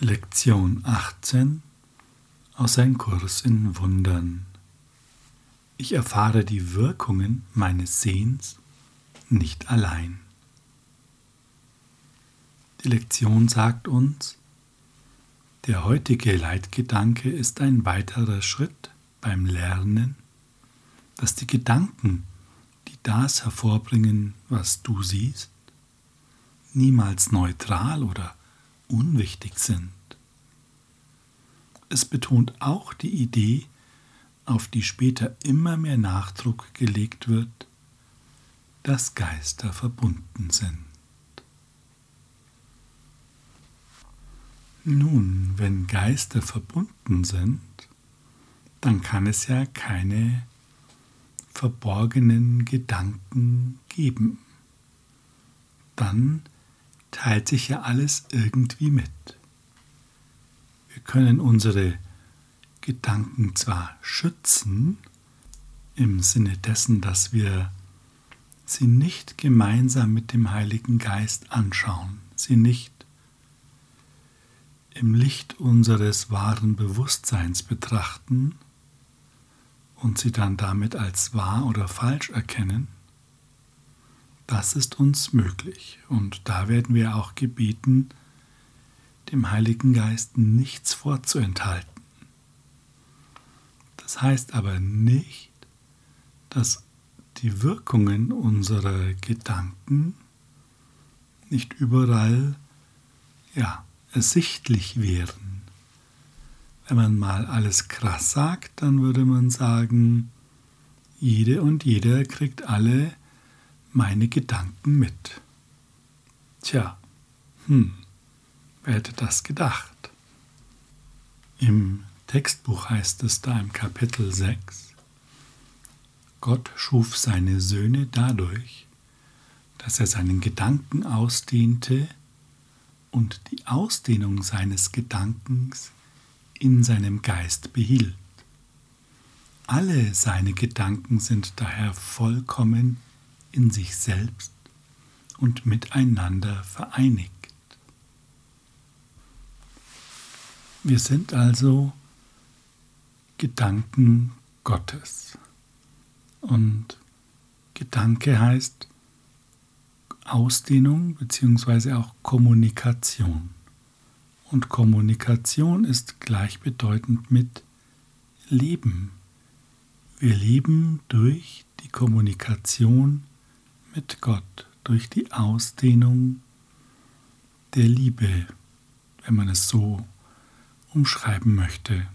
Lektion 18 aus Ein Kurs in Wundern. Ich erfahre die Wirkungen meines Sehens nicht allein. Die Lektion sagt uns, der heutige Leitgedanke ist ein weiterer Schritt beim Lernen, dass die Gedanken, die das hervorbringen, was du siehst, niemals neutral oder unwichtig sind. Es betont auch die Idee, auf die später immer mehr Nachdruck gelegt wird, dass Geister verbunden sind. Nun, wenn Geister verbunden sind, dann kann es ja keine verborgenen Gedanken geben. Dann teilt sich ja alles irgendwie mit. Wir können unsere Gedanken zwar schützen, im Sinne dessen, dass wir sie nicht gemeinsam mit dem Heiligen Geist anschauen, sie nicht im Licht unseres wahren Bewusstseins betrachten und sie dann damit als wahr oder falsch erkennen, das ist uns möglich. Und da werden wir auch gebeten, dem Heiligen Geist nichts vorzuenthalten. Das heißt aber nicht, dass die Wirkungen unserer Gedanken nicht überall ja, ersichtlich wären. Wenn man mal alles krass sagt, dann würde man sagen, jede und jeder kriegt alle meine Gedanken mit. Tja, hm, wer hätte das gedacht? Im Textbuch heißt es da im Kapitel 6, Gott schuf seine Söhne dadurch, dass er seinen Gedanken ausdehnte und die Ausdehnung seines Gedankens in seinem Geist behielt. Alle seine Gedanken sind daher vollkommen in sich selbst und miteinander vereinigt. Wir sind also Gedanken Gottes. Und Gedanke heißt Ausdehnung bzw. auch Kommunikation. Und Kommunikation ist gleichbedeutend mit Leben. Wir leben durch die Kommunikation mit Gott, durch die Ausdehnung der Liebe, wenn man es so umschreiben möchte.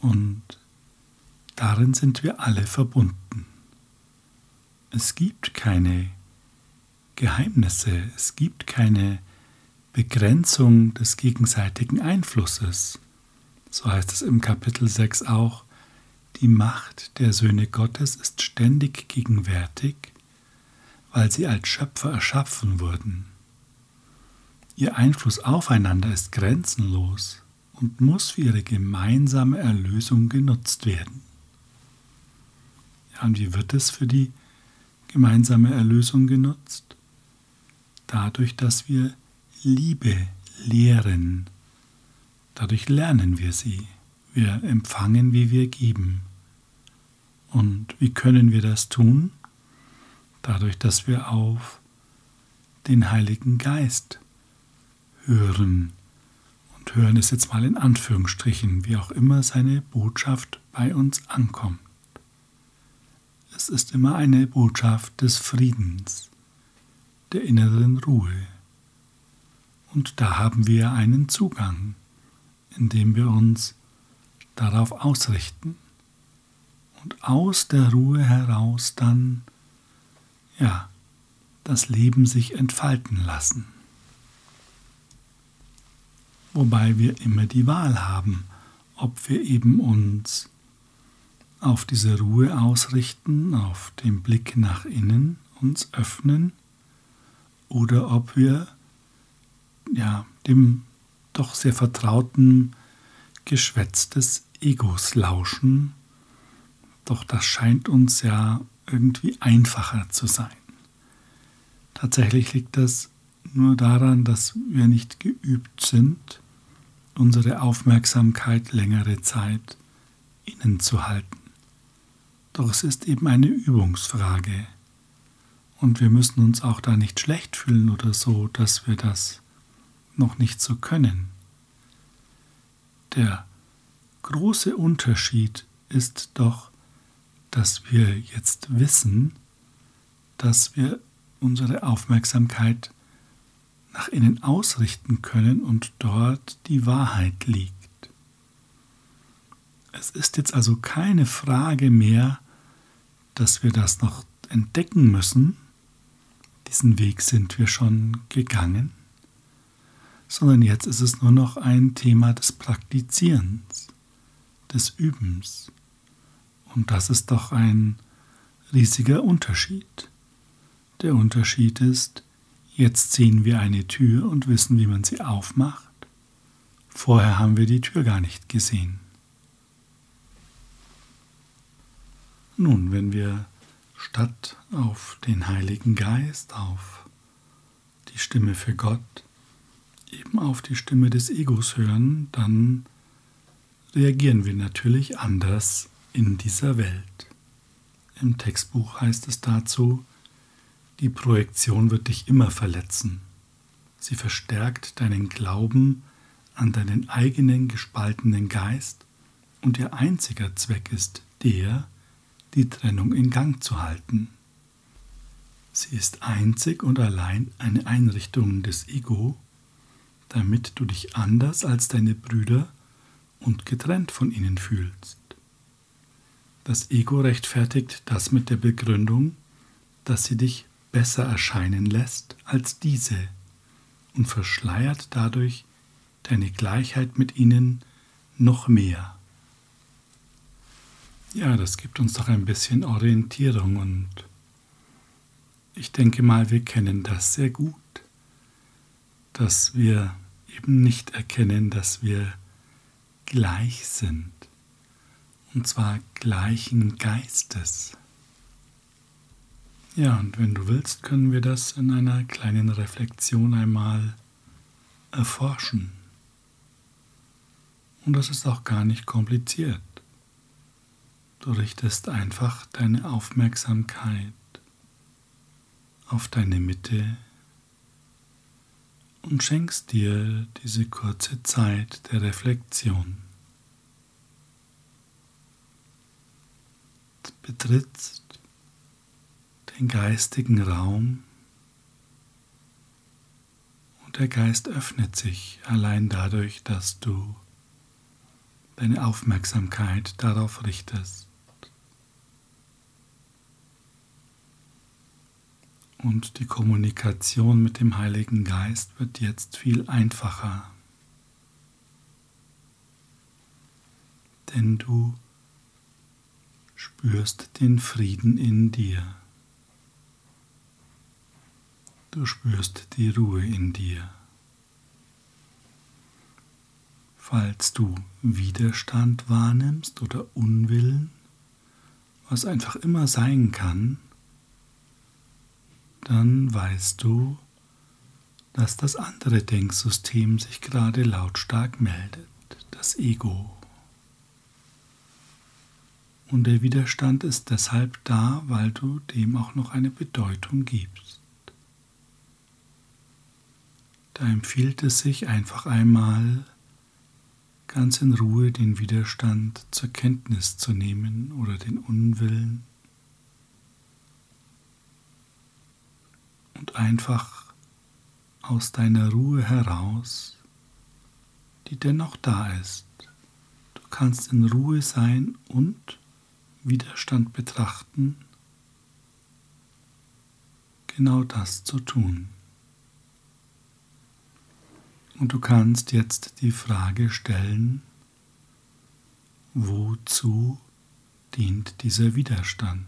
Und darin sind wir alle verbunden. Es gibt keine Geheimnisse, es gibt keine Begrenzung des gegenseitigen Einflusses. So heißt es im Kapitel 6 auch, die Macht der Söhne Gottes ist ständig gegenwärtig, weil sie als Schöpfer erschaffen wurden. Ihr Einfluss aufeinander ist grenzenlos und muss für ihre gemeinsame Erlösung genutzt werden. Ja, und wie wird es für die gemeinsame Erlösung genutzt? Dadurch, dass wir Liebe lehren. Dadurch lernen wir sie. Wir empfangen, wie wir geben. Und wie können wir das tun? Dadurch, dass wir auf den Heiligen Geist hören. Und hören ist jetzt mal in Anführungsstrichen, wie auch immer seine Botschaft bei uns ankommt. Es ist immer eine Botschaft des Friedens, der inneren Ruhe. Und da haben wir einen Zugang, indem wir uns darauf ausrichten und aus der Ruhe heraus dann, ja, das Leben sich entfalten lassen. Wobei wir immer die Wahl haben, ob wir eben uns auf diese Ruhe ausrichten, auf den Blick nach innen uns öffnen oder ob wir ja dem doch sehr vertrauten Geschwätz des Egos lauschen. Doch das scheint uns ja irgendwie einfacher zu sein. Tatsächlich liegt das nur daran, dass wir nicht geübt sind, unsere Aufmerksamkeit längere Zeit innen zu halten. Doch es ist eben eine Übungsfrage. Und wir müssen uns auch da nicht schlecht fühlen oder so, dass wir das noch nicht so können. Der große Unterschied ist doch, dass wir jetzt wissen, dass wir unsere Aufmerksamkeit nach innen ausrichten können und dort die Wahrheit liegt. Es ist jetzt also keine Frage mehr, dass wir das noch entdecken müssen, diesen Weg sind wir schon gegangen, sondern jetzt ist es nur noch ein Thema des Praktizierens, des Übens. Und das ist doch ein riesiger Unterschied. Der Unterschied ist, jetzt sehen wir eine Tür und wissen, wie man sie aufmacht. Vorher haben wir die Tür gar nicht gesehen. Nun, wenn wir statt auf den Heiligen Geist, auf die Stimme für Gott, eben auf die Stimme des Egos hören, dann reagieren wir natürlich anders in dieser Welt. Im Textbuch heißt es dazu, die Projektion wird dich immer verletzen. Sie verstärkt deinen Glauben an deinen eigenen gespaltenen Geist und ihr einziger Zweck ist der, die Trennung in Gang zu halten. Sie ist einzig und allein eine Einrichtung des Ego, damit du dich anders als deine Brüder und getrennt von ihnen fühlst. Das Ego rechtfertigt das mit der Begründung, dass sie dich besser erscheinen lässt als diese und verschleiert dadurch deine Gleichheit mit ihnen noch mehr. Ja, das gibt uns doch ein bisschen Orientierung und ich denke mal, wir kennen das sehr gut, dass wir eben nicht erkennen, dass wir gleich sind, und zwar gleichen Geistes. Ja, und wenn du willst, können wir das in einer kleinen Reflexion einmal erforschen. Und das ist auch gar nicht kompliziert. Du richtest einfach deine Aufmerksamkeit auf deine Mitte und schenkst dir diese kurze Zeit der Reflexion. Betrittst den geistigen Raum und der Geist öffnet sich allein dadurch, dass du deine Aufmerksamkeit darauf richtest. Und die Kommunikation mit dem Heiligen Geist wird jetzt viel einfacher. Denn du spürst den Frieden in dir. Du spürst die Ruhe in dir. Falls du Widerstand wahrnimmst oder Unwillen, was einfach immer sein kann, dann weißt du, dass das andere Denksystem sich gerade lautstark meldet, das Ego. Und der Widerstand ist deshalb da, weil du dem auch noch eine Bedeutung gibst. Da empfiehlt es sich einfach einmal ganz in Ruhe den Widerstand zur Kenntnis zu nehmen oder den Unwillen und einfach aus deiner Ruhe heraus, die dennoch da ist. Du kannst in Ruhe sein und Widerstand betrachten, genau das zu tun. Und du kannst jetzt die Frage stellen, wozu dient dieser Widerstand?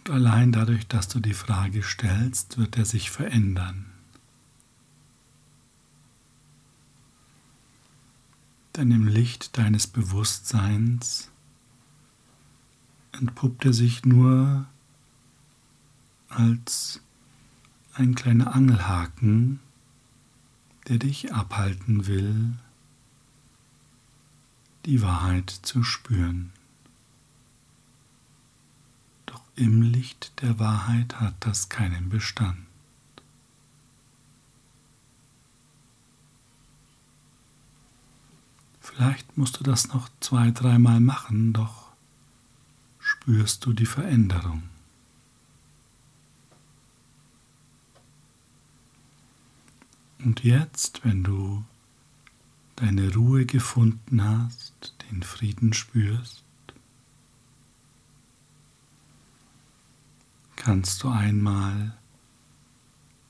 Und allein dadurch, dass du die Frage stellst, wird er sich verändern. Denn im Licht deines Bewusstseins entpuppte sich nur als ein kleiner Angelhaken, der dich abhalten will, die Wahrheit zu spüren. Doch im Licht der Wahrheit hat das keinen Bestand. Vielleicht musst du das noch zwei, dreimal machen, doch spürst du die Veränderung. Und jetzt, wenn du deine Ruhe gefunden hast, den Frieden spürst, kannst du einmal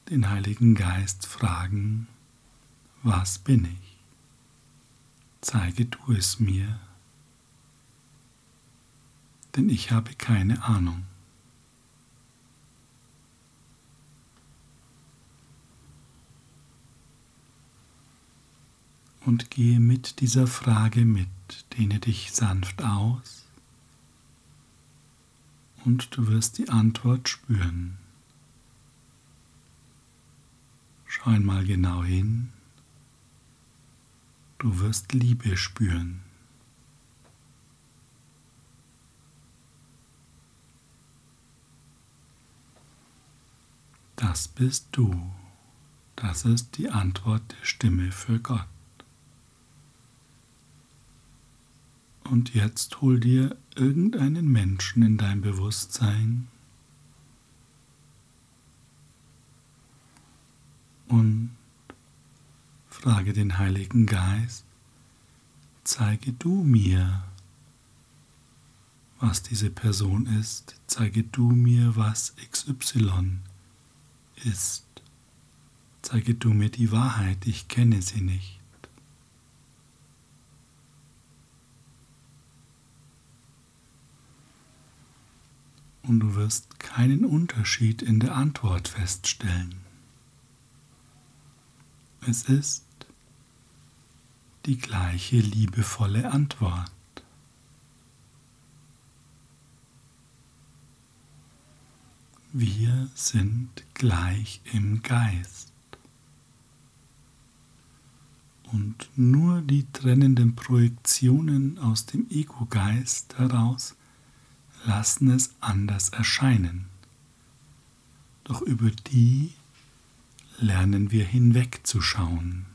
den Heiligen Geist fragen, was bin ich? Zeige du es mir, denn ich habe keine Ahnung. und gehe mit dieser Frage mit, dehne dich sanft aus und du wirst die Antwort spüren. Schau einmal genau hin, du wirst Liebe spüren. Das bist du. Das ist die Antwort der Stimme für Gott. Und jetzt hol dir irgendeinen Menschen in dein Bewusstsein. Und frage den Heiligen Geist, zeige du mir, was diese Person ist, zeige du mir, was XY ist, zeige du mir die Wahrheit, ich kenne sie nicht. Und du wirst keinen Unterschied in der Antwort feststellen. Es ist die gleiche liebevolle Antwort. Wir sind gleich im Geist. Und nur die trennenden Projektionen aus dem Ego-Geist heraus lassen es anders erscheinen. Doch über die lernen wir hinwegzuschauen.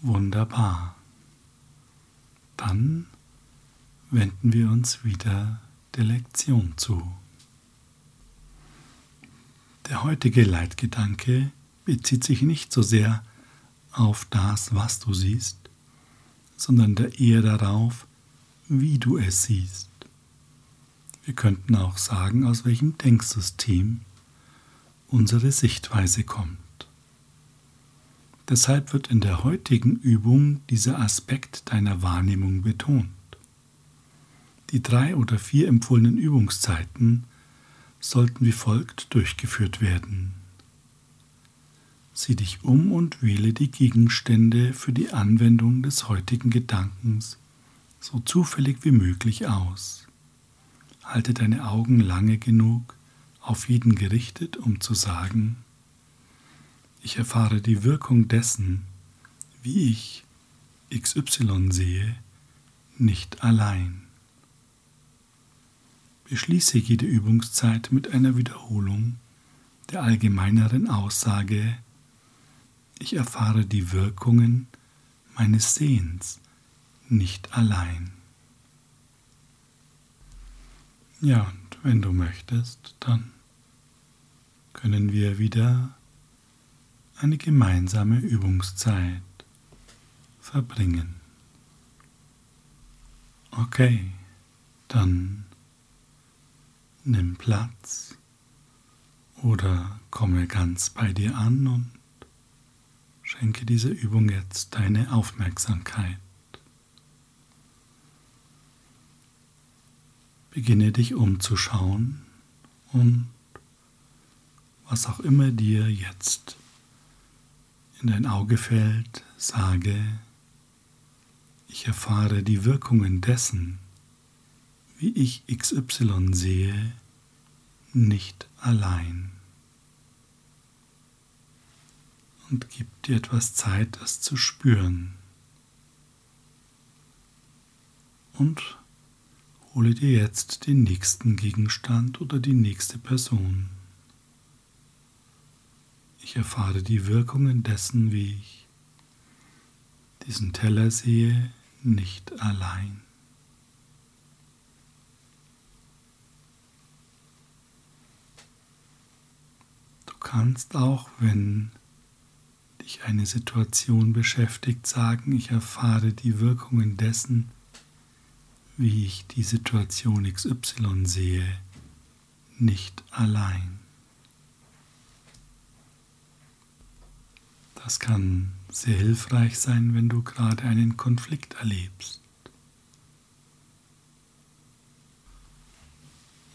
Wunderbar. Dann wenden wir uns wieder der Lektion zu. Der heutige Leitgedanke bezieht sich nicht so sehr auf das, was du siehst, sondern eher darauf, wie du es siehst. Wir könnten auch sagen, aus welchem Denksystem unsere Sichtweise kommt. Deshalb wird in der heutigen Übung dieser Aspekt deiner Wahrnehmung betont. Die drei oder vier empfohlenen Übungszeiten sollten wie folgt durchgeführt werden. Sieh dich um und wähle die Gegenstände für die Anwendung des heutigen Gedankens so zufällig wie möglich aus. Halte deine Augen lange genug auf jeden gerichtet, um zu sagen, ich erfahre die Wirkung dessen, wie ich XY sehe, nicht allein. Beschließe jede Übungszeit mit einer Wiederholung der allgemeineren Aussage, ich erfahre die Wirkungen meines Sehens nicht allein. Ja, und wenn du möchtest, dann können wir wieder eine gemeinsame Übungszeit verbringen. Okay, dann nimm Platz oder komme ganz bei dir an und Schenke dieser Übung jetzt deine Aufmerksamkeit. Beginne dich umzuschauen und was auch immer dir jetzt in dein Auge fällt, sage, Ich erfahre die Wirkungen dessen, wie ich XY sehe, nicht allein. Und gib dir etwas Zeit, das zu spüren. Und hole dir jetzt den nächsten Gegenstand oder die nächste Person. Ich erfahre die Wirkungen dessen, wie ich diesen Teller sehe, nicht allein. Du kannst auch, wenn dich eine Situation beschäftigt, sagen, ich erfahre die Wirkungen dessen, wie ich die Situation XY sehe, nicht allein. Das kann sehr hilfreich sein, wenn du gerade einen Konflikt erlebst.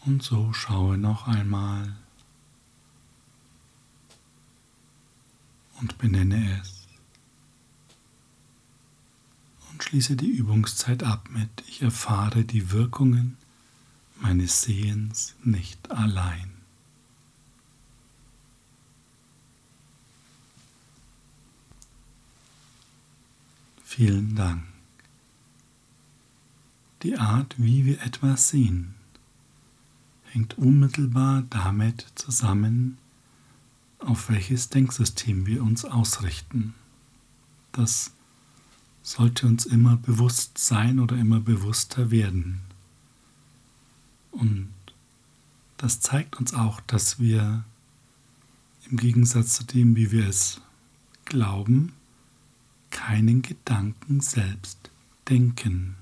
Und so schaue noch einmal und benenne es. Und schließe die Übungszeit ab mit, ich erfahre die Wirkungen meines Sehens nicht allein. Vielen Dank. Die Art, wie wir etwas sehen, hängt unmittelbar damit zusammen, auf welches Denksystem wir uns ausrichten. Das sollte uns immer bewusst sein oder immer bewusster werden. Und das zeigt uns auch, dass wir im Gegensatz zu dem, wie wir es glauben, keinen Gedanken selbst denken.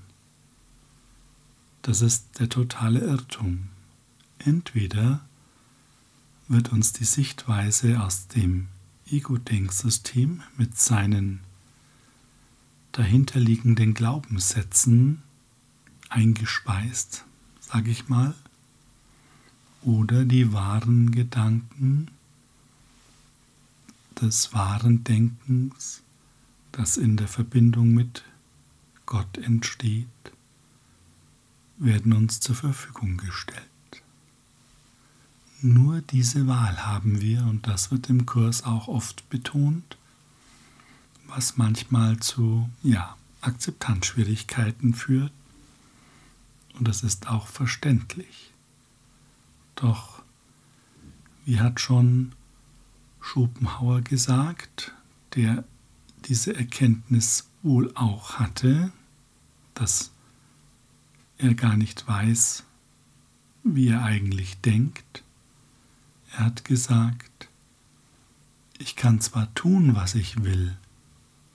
Das ist der totale Irrtum. Entweder wird uns die Sichtweise aus dem Ego-Denksystem mit seinen dahinterliegenden Glaubenssätzen eingespeist, sage ich mal, oder die wahren Gedanken des wahren Denkens das in der Verbindung mit Gott entsteht, werden uns zur Verfügung gestellt. Nur diese Wahl haben wir und das wird im Kurs auch oft betont, was manchmal zu ja, Akzeptanzschwierigkeiten führt und das ist auch verständlich. Doch, wie hat schon Schopenhauer gesagt, der diese Erkenntnis wohl auch hatte, dass er gar nicht weiß, wie er eigentlich denkt. Er hat gesagt, ich kann zwar tun, was ich will,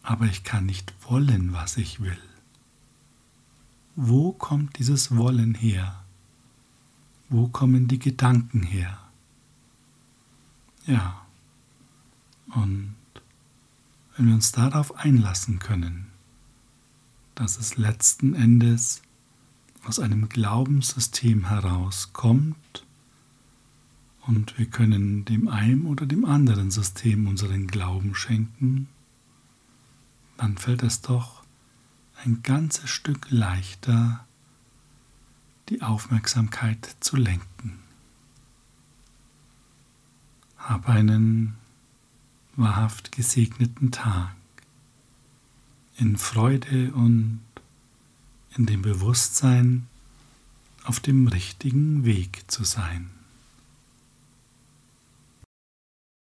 aber ich kann nicht wollen, was ich will. Wo kommt dieses Wollen her? Wo kommen die Gedanken her? Ja, und wenn wir uns darauf einlassen können, dass es letzten Endes aus einem Glaubenssystem herauskommt und wir können dem einen oder dem anderen System unseren Glauben schenken, dann fällt es doch ein ganzes Stück leichter, die Aufmerksamkeit zu lenken. Hab einen wahrhaft gesegneten Tag in Freude und in dem Bewusstsein, auf dem richtigen Weg zu sein.